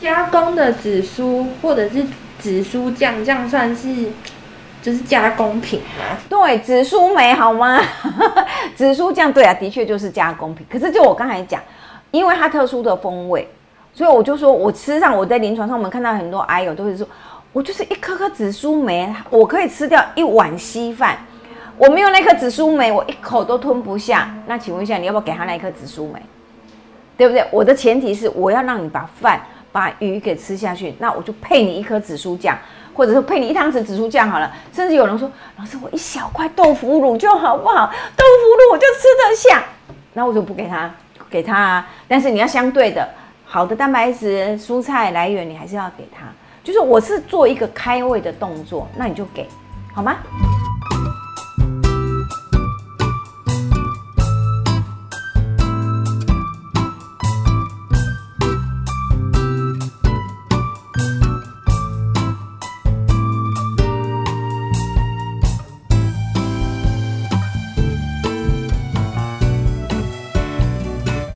加工的紫苏或者是紫苏酱，这样算是就是加工品吗？对，紫苏梅好吗？紫苏酱对啊，的确就是加工品。可是就我刚才讲，因为它特殊的风味，所以我就说我吃上我在临床上，我们看到很多癌友都是说，我就是一颗颗紫苏梅，我可以吃掉一碗稀饭。我没有那颗紫苏梅，我一口都吞不下。那请问一下，你要不要给他那一颗紫苏梅？对不对？我的前提是我要让你把饭、把鱼给吃下去，那我就配你一颗紫苏酱，或者是配你一汤匙紫苏酱好了。甚至有人说，老师，我一小块豆腐乳就好不好？豆腐乳我就吃得下，那我就不给他，给他啊。但是你要相对的，好的蛋白质、蔬菜来源，你还是要给他。就是我是做一个开胃的动作，那你就给好吗？